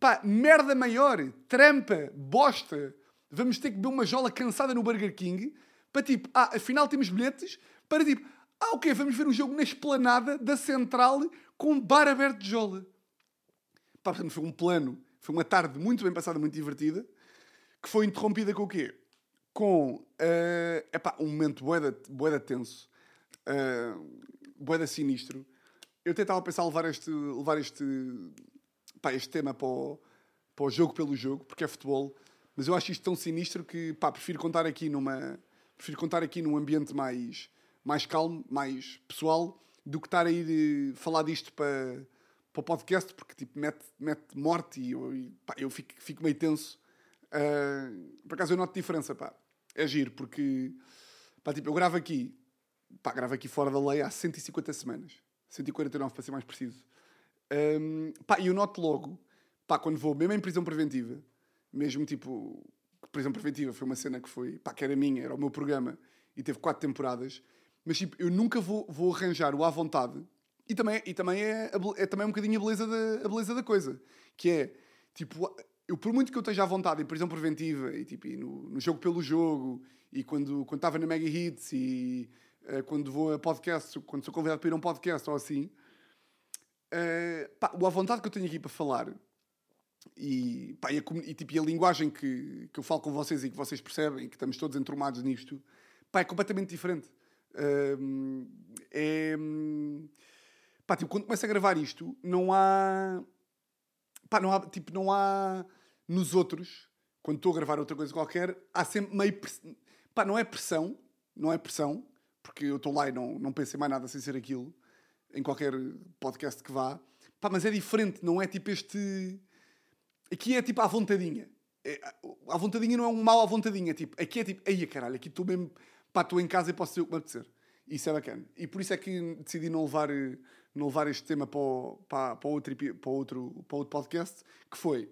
pá, merda maior, trampa, bosta, vamos ter que beber uma jola cansada no Burger King, para tipo, ah, afinal temos bilhetes, para tipo, ah, ok, vamos ver o jogo na esplanada da Central com bar aberto de jola. Pá, portanto, foi um plano, foi uma tarde muito bem passada, muito divertida, que foi interrompida com o quê? Com uh, epá, um momento boeda, boeda tenso, uh, boeda sinistro. Eu tentava pensar levar este, levar este, pá, este tema para o, para o jogo pelo jogo, porque é futebol, mas eu acho isto tão sinistro que pá, prefiro contar aqui numa, prefiro contar aqui num ambiente mais, mais calmo, mais pessoal, do que estar a ir eh, falar disto para, para o podcast, porque tipo, mete, mete morte e eu, e, pá, eu fico, fico meio tenso. Uh, por acaso eu noto diferença, pá. É giro, porque pá, tipo, eu gravo aqui, pá, gravo aqui fora da lei há 150 semanas. 149 para ser mais preciso. Um, e eu noto logo, pá, quando vou, mesmo em prisão preventiva, mesmo tipo prisão preventiva foi uma cena que foi, pá, que era minha, era o meu programa e teve quatro temporadas. Mas tipo, eu nunca vou, vou arranjar o à vontade. E também, e também é, é também um bocadinho a beleza, da, a beleza da coisa. Que é, tipo, eu por muito que eu esteja à vontade em prisão preventiva e, tipo, e no, no jogo pelo jogo e quando quando estava na Mega Hits e uh, quando vou a podcast, quando sou convidado para ir a um podcast ou assim, uh, pá, o à vontade que eu tenho aqui para falar e, pá, e, a, e, tipo, e a linguagem que, que eu falo com vocês e que vocês percebem, que estamos todos entrumados nisto, pá, é completamente diferente. É, pá, tipo, quando começo a gravar isto, não há. Pá, não há. Tipo, não há. Nos outros, quando estou a gravar outra coisa qualquer, há sempre meio. Pá, não é pressão, não é pressão, porque eu estou lá e não, não penso em mais nada sem ser aquilo, em qualquer podcast que vá. Pá, mas é diferente, não é tipo este. Aqui é tipo à vontadinha. É, à vontadinha não é um mal à vontadinha. Tipo, aqui é tipo, aí caralho, aqui estou mesmo. Pá, estou em casa e posso dizer o que me apetecer. Isso é bacana. E por isso é que decidi não levar, não levar este tema para, o, para, para, outro, para, outro, para outro podcast, que foi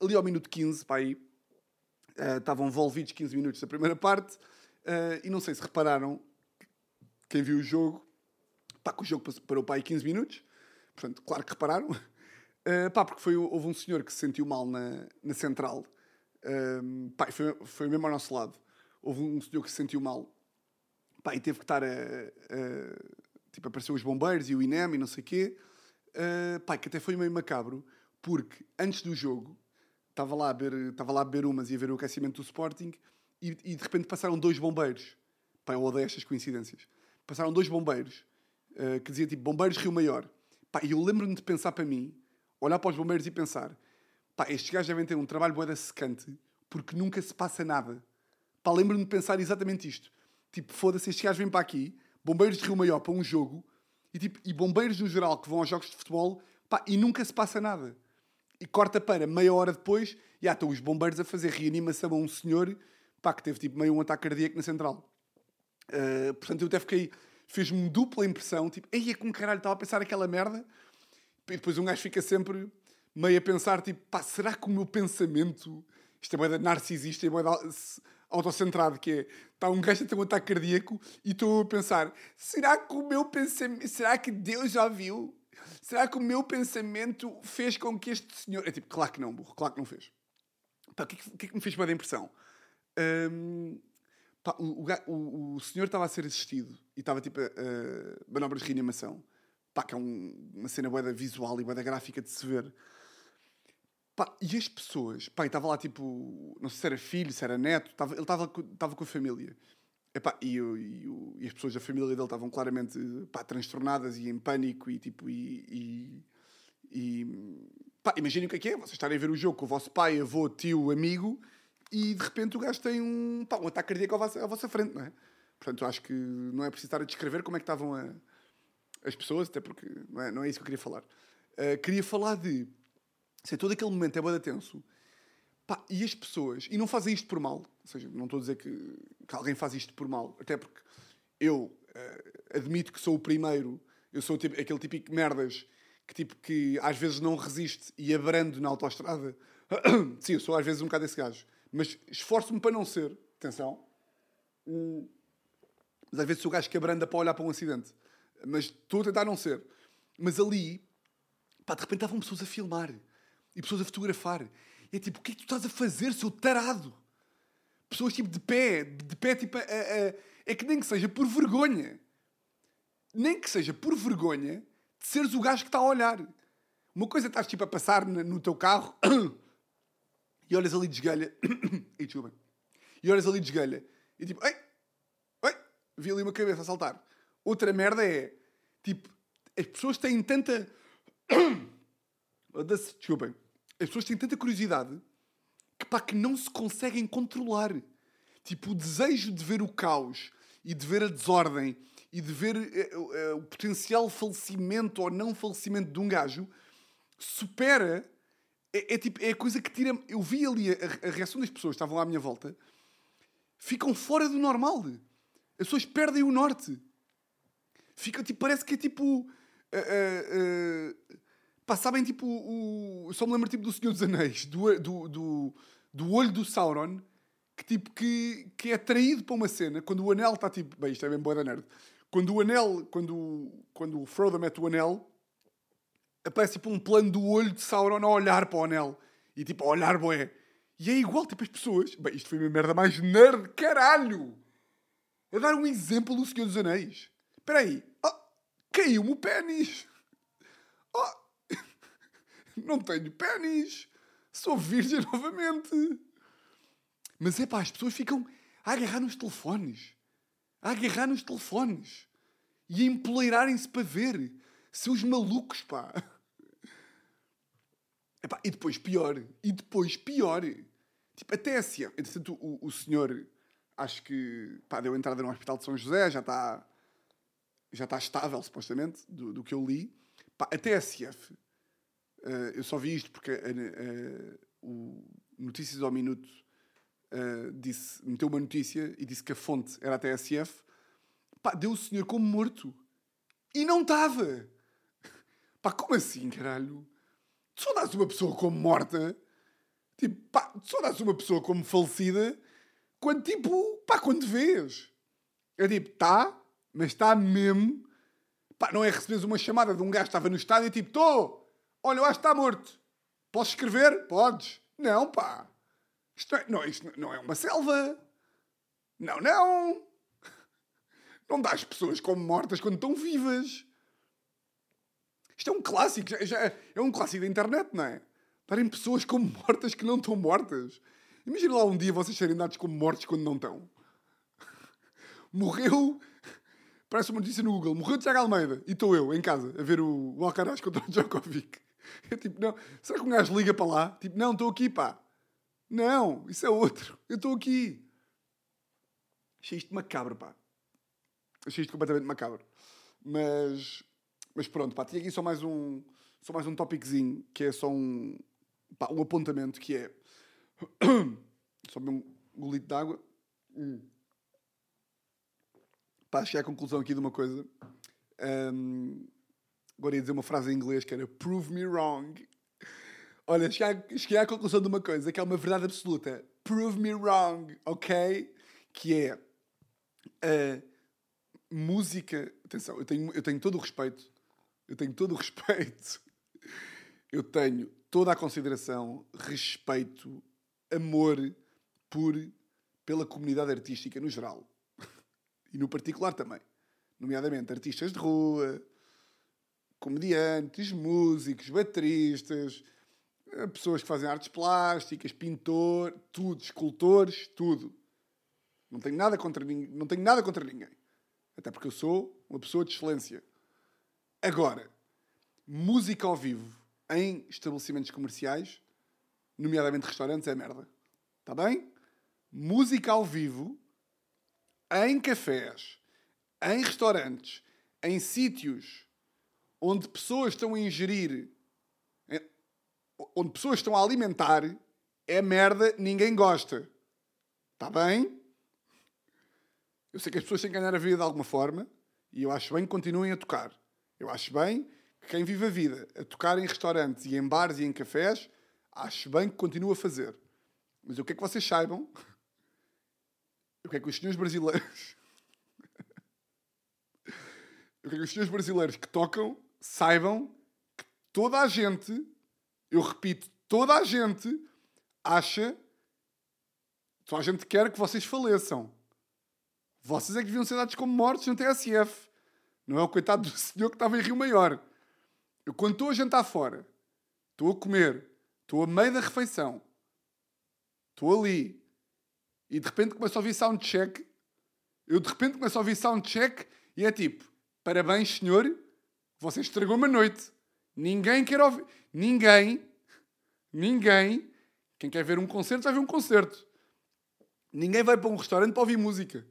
ali ao minuto 15, pá, aí, uh, estavam envolvidos 15 minutos da primeira parte, uh, e não sei se repararam, quem viu o jogo, pá, que o jogo parou para aí 15 minutos, portanto, claro que repararam, uh, pá, porque foi, houve um senhor que se sentiu mal na, na central, uh, pá, foi, foi mesmo ao nosso lado, houve um senhor que se sentiu mal, pá, e teve que estar a, a tipo, apareceu os bombeiros e o INEM e não sei o quê, uh, pá, que até foi meio macabro, porque antes do jogo, estava lá a beber, estava lá a beber umas e a ver o aquecimento do Sporting e, e de repente passaram dois bombeiros. Pá, eu odeio estas coincidências. Passaram dois bombeiros uh, que dizia tipo Bombeiros Rio Maior. Pá, e eu lembro-me de pensar para mim, olhar para os bombeiros e pensar: pá, estes gajos devem ter um trabalho boeda secante porque nunca se passa nada. Pá, lembro-me de pensar exatamente isto. Tipo, foda-se, estes gajos vêm para aqui, bombeiros de Rio Maior para um jogo e, tipo, e bombeiros no geral que vão aos jogos de futebol pá, e nunca se passa nada e corta para meia hora depois, e já estão os bombeiros a fazer reanimação a um senhor pá, que teve tipo meio um ataque cardíaco na central. Uh, portanto, eu até fiquei. fez-me dupla impressão, tipo, ei, é como caralho, estava a pensar aquela merda. E depois um gajo fica sempre meio a pensar, tipo, pá, será que o meu pensamento. Isto é boeda narcisista, é boeda autocentrado, que é, está um gajo a ter um ataque cardíaco e estou a pensar, será que o meu pensamento, será que Deus já viu? Será que o meu pensamento fez com que este senhor. É tipo, claro que não, burro, claro que não fez. Pá, o que, é que, é que me fez boa impressão? Um, pá, o, o, o, senhor estava a ser assistido e estava tipo a uh, manobras de reanimação. Pá, que é um, uma cena boeda visual e boeda gráfica de se ver. Pá, e as pessoas, pá, estava lá tipo, não sei se era filho, se era neto, tava, ele estava com a família. E, eu, e, eu, e, as pessoas da família dele estavam claramente pá, transtornadas e em pânico e tipo e, e, pá, imaginem o que é que é vocês estarem a ver o jogo com o vosso pai, avô, tio, amigo e de repente o gajo tem um, pá, um ataque cardíaco à vossa, à vossa frente, não é? Portanto, acho que não é preciso estar a descrever como é que estavam a, as pessoas, até porque não é, não é isso que eu queria falar. Uh, queria falar de se todo aquele momento é bada tenso Pá, e as pessoas, e não fazem isto por mal, ou seja, não estou a dizer que, que alguém faz isto por mal, até porque eu uh, admito que sou o primeiro, eu sou tipo, aquele típico merdas que, tipo, que às vezes não resiste e abrando na autoestrada. [clears throat] Sim, eu sou às vezes um bocado esse gajo, mas esforço-me para não ser, atenção, mas às vezes sou o gajo que abranda para olhar para um acidente, mas estou a tentar não ser. Mas ali, pá, de repente estavam pessoas a filmar e pessoas a fotografar é tipo, o que é que tu estás a fazer, seu tarado? Pessoas tipo de pé, de pé tipo a, a, é que nem que seja por vergonha. Nem que seja por vergonha de seres o gajo que está a olhar. Uma coisa é estás tipo a passar no teu carro [coughs] e olhas ali de esgalha. [coughs] e desculpa. E olhas ali de esgalha. E tipo, ei, ei, vi ali uma cabeça a saltar. Outra merda é, tipo, as pessoas têm tanta. [coughs] Desculpem as pessoas têm tanta curiosidade que, pá, que não se conseguem controlar. Tipo, o desejo de ver o caos e de ver a desordem e de ver uh, uh, o potencial falecimento ou não falecimento de um gajo supera. É, é, tipo, é a coisa que tira. Eu vi ali a, a, reação das pessoas que estavam lá à minha volta, ficam fora do normal. As pessoas perdem o norte. Fica, tipo, parece que é tipo. Uh, Pá, sabem, tipo, o... só me lembro tipo, do Senhor dos Anéis, do, do, do, do olho do Sauron, que, tipo, que, que é traído para uma cena, quando o anel está tipo. Bem, isto é bem boa da nerd. Quando o anel, quando, quando o Frodo mete o anel, aparece tipo um plano do olho de Sauron a olhar para o anel. E tipo, a olhar, boé. E é igual, tipo, as pessoas. Bem, isto foi uma merda mais nerd, caralho! A dar um exemplo do Senhor dos Anéis. Espera aí. Oh, Caiu-me o pênis! Oh, não tenho pênis, sou virgem [laughs] novamente. Mas é pá, as pessoas ficam a agarrar nos telefones, a agarrar nos telefones e a empoleirarem-se para ver. Seus malucos, pá. Epá, e depois pior, e depois pior. Tipo, até assim, entretanto, o, o senhor acho que pá, deu entrada no Hospital de São José, já está já está estável, supostamente, do, do que eu li. Pá, a TSF, uh, eu só vi isto porque uh, o Notícias ao Minuto uh, disse, meteu uma notícia e disse que a fonte era a TSF. Pá, deu o senhor como morto. E não estava. [laughs] Pá, como assim, caralho? Tu só dás uma pessoa como morta, tipo, pá, tu só dás uma pessoa como falecida quando, tipo, pá, quando vês. É tipo, tá, mas está mesmo. Pá, não é receberes uma chamada de um gajo que estava no estádio e tipo, estou, olha, eu acho que está morto. Posso escrever? Podes. Não, pá. Isto, é, não, isto não é uma selva. Não, não. Não dá as pessoas como mortas quando estão vivas. Isto é um clássico. Já, já, é um clássico da internet, não é? Darem pessoas como mortas que não estão mortas. Imagina lá um dia vocês serem dados como mortos quando não estão. Morreu Parece uma notícia no Google. Morreu Tiago Almeida. E estou eu, em casa, a ver o, o Alcaraz contra o [laughs] Djokovic. Eu tipo, não. Será que um gajo liga para lá? Tipo, não, estou aqui, pá. Não, isso é outro. Eu estou aqui. Achei isto macabro, pá. Achei isto completamente macabro. Mas, mas pronto, pá. Tinha aqui só mais um, só mais um tópicozinho, que é só um, pá, um apontamento, que é... [coughs] só um golito de água. Hum para chegar à conclusão aqui de uma coisa. Um, agora ia dizer uma frase em inglês que era Prove me wrong. Olha, cheguei à, conclusão de uma coisa que é uma verdade absoluta. Prove me wrong, ok? Que é a música. Atenção, eu tenho, eu tenho todo o respeito. Eu tenho todo o respeito. [laughs] Eu tenho toda a consideração, respeito, amor por pela comunidade artística no geral. E no particular também. Nomeadamente artistas de rua, comediantes, músicos, bateristas, eh, pessoas que fazem artes plásticas, pintor, tudo, escultores, tudo. Não tenho nada contra não tenho nada contra ninguém. Até porque eu sou uma pessoa de excelência. Agora, música ao vivo em estabelecimentos comerciais, nomeadamente restaurantes, é merda. Está bem? Música ao vivo em cafés, em restaurantes, em sítios onde pessoas estão a ingerir, onde pessoas estão a alimentar, é merda, ninguém gosta. Está bem? Eu sei que as pessoas têm que ganhar a vida de alguma forma e eu acho bem que continuem a tocar. Eu acho bem que quem vive a vida a tocar em restaurantes e em bares e em cafés, acho bem que continue a fazer. Mas eu quero que vocês saibam eu quero que os senhores brasileiros. [laughs] eu quero que os senhores brasileiros que tocam saibam que toda a gente, eu repito, toda a gente acha. Toda a gente quer que vocês faleçam. Vocês é que deviam ser dados como mortos no TSF. Não é o coitado do [laughs] senhor que estava em Rio Maior. Eu, quando estou a jantar fora, estou a comer, estou a meio da refeição, estou ali, e de repente começo a ouvir soundcheck. Eu de repente começo a ouvir soundcheck e é tipo: parabéns, senhor, você estragou uma noite. Ninguém quer ouvir. Ninguém, ninguém, quem quer ver um concerto vai ver um concerto. Ninguém vai para um restaurante para ouvir música.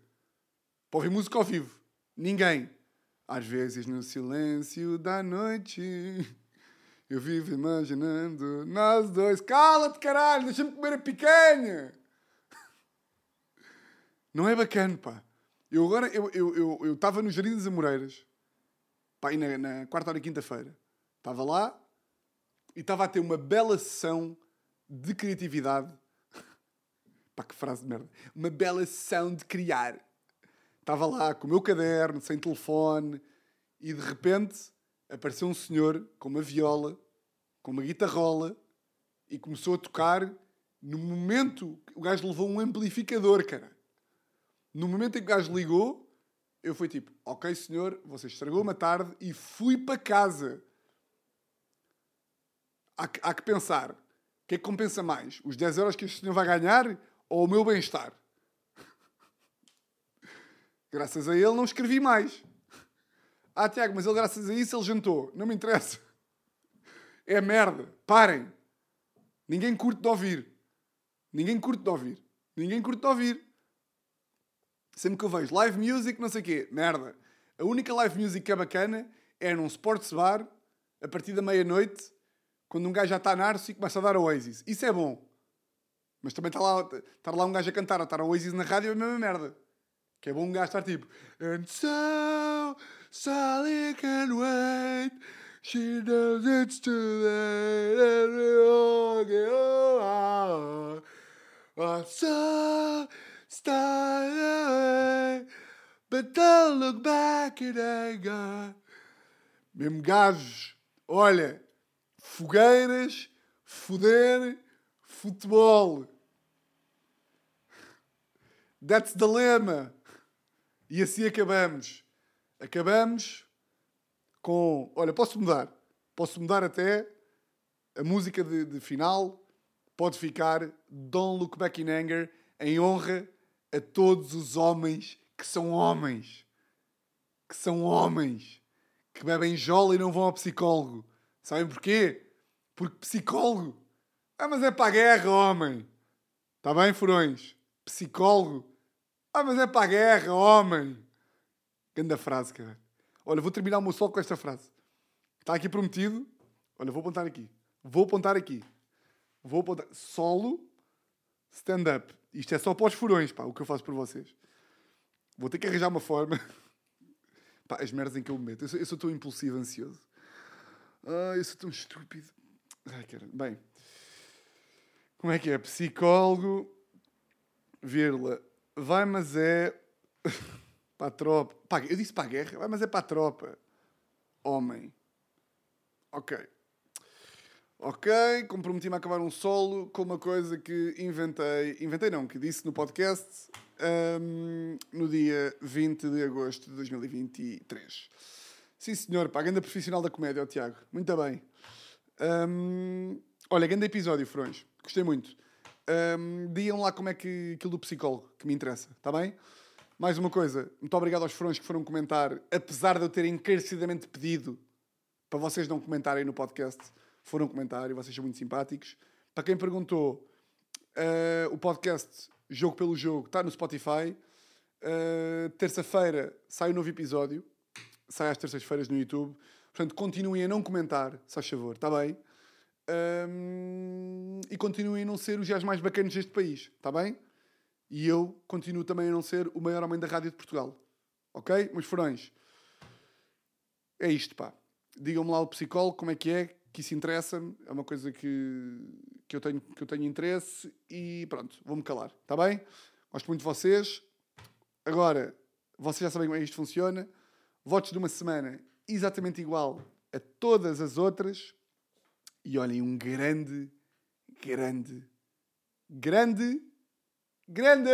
Para ouvir música ao vivo. Ninguém. Às vezes no silêncio da noite eu vivo imaginando nós dois. Cala-te, caralho, deixa-me comer a picanha. Não é bacana, pá. Eu agora, eu estava eu, eu, eu no Jardim das Amoreiras, pá, na, na quarta hora quinta-feira. Estava lá e estava a ter uma bela sessão de criatividade. [laughs] pá, que frase de merda. Uma bela sessão de criar. Estava lá com o meu caderno, sem telefone, e de repente apareceu um senhor com uma viola, com uma guitarrola, e começou a tocar. No momento, o gajo levou um amplificador, cara. No momento em que o gajo ligou, eu fui tipo, ok senhor, você estragou uma tarde e fui para casa. Há que, há que pensar, o que é que compensa mais? Os 10 euros que este senhor vai ganhar ou o meu bem-estar? [laughs] Graças a ele não escrevi mais. Ah, Tiago, mas ele graças a isso ele jantou. Não me interessa. É merda. Parem. Ninguém curte de ouvir. Ninguém curte de ouvir. Ninguém curte de ouvir. Sempre que eu vejo live music, não sei o quê, merda. A única live music que é bacana é num sports bar, a partir da meia-noite, quando um gajo já está narso e começa a dar Oasis. Isso é bom. Mas também está lá, estar lá um gajo a cantar, a estar Oasis na rádio é a mesma merda. Que é bom um gajo estar tipo And so Sally can wait She knows it's too late And we all get on I'm so start away But don't look back in anger Mesmo gajos Olha Fogueiras Foder Futebol That's the lema. E assim acabamos. Acabamos com. Olha, posso mudar. Posso mudar até a música de, de final. Pode ficar Don't Look Back in Anger em honra a todos os homens que são homens. Que são homens. Que bebem jola e não vão ao psicólogo. Sabem porquê? Porque psicólogo. Ah, mas é para a guerra, homem. Está bem, furões? Psicólogo. Ah, mas é para a guerra, homem. Grande frase, cara. Olha, vou terminar o meu sol com esta frase. Está aqui prometido. Olha, vou apontar aqui. Vou apontar aqui. Vou apontar. Solo, stand-up. Isto é só para os furões, pá, o que eu faço por vocês. Vou ter que arranjar uma forma. [laughs] Pá, as merdas em que eu me meto. Eu sou, eu sou tão impulsivo, ansioso. Ah, eu sou tão estúpido. Ai, cara. Bem. Como é que é? Psicólogo, vírgula, vai, mas é [laughs] para a tropa. Pá, eu disse para a guerra, vai, mas é para a tropa. Homem. Ok. Ok, comprometi-me a acabar um solo com uma coisa que inventei. Inventei não, que disse no podcast hum, no dia 20 de agosto de 2023. Sim, senhor, pá, grande profissional da comédia, o Tiago. Muito bem. Hum, olha, grande episódio, Frões. Gostei muito. Um, digam lá como é que aquilo do psicólogo, que me interessa, está bem? Mais uma coisa, muito obrigado aos frões que foram comentar, apesar de eu ter encarecidamente pedido para vocês não comentarem no podcast, foram comentar e vocês são muito simpáticos. Para quem perguntou, uh, o podcast Jogo pelo Jogo está no Spotify. Uh, Terça-feira sai um novo episódio, sai às terças-feiras no YouTube. Portanto, continuem a não comentar, se faz favor, está bem? Um, e continuem a não ser os gajos mais bacanas deste país, está bem? E eu continuo também a não ser o maior homem da rádio de Portugal. Ok? Meus furões. É isto, pá. Digam-me lá o psicólogo como é que é, que isso interessa-me. É uma coisa que, que, eu tenho, que eu tenho interesse e pronto, vou-me calar. Está bem? Gosto muito de vocês. Agora, vocês já sabem como é que isto funciona. Votos de uma semana exatamente igual a todas as outras. E olhem, um grande, grande, grande, grande,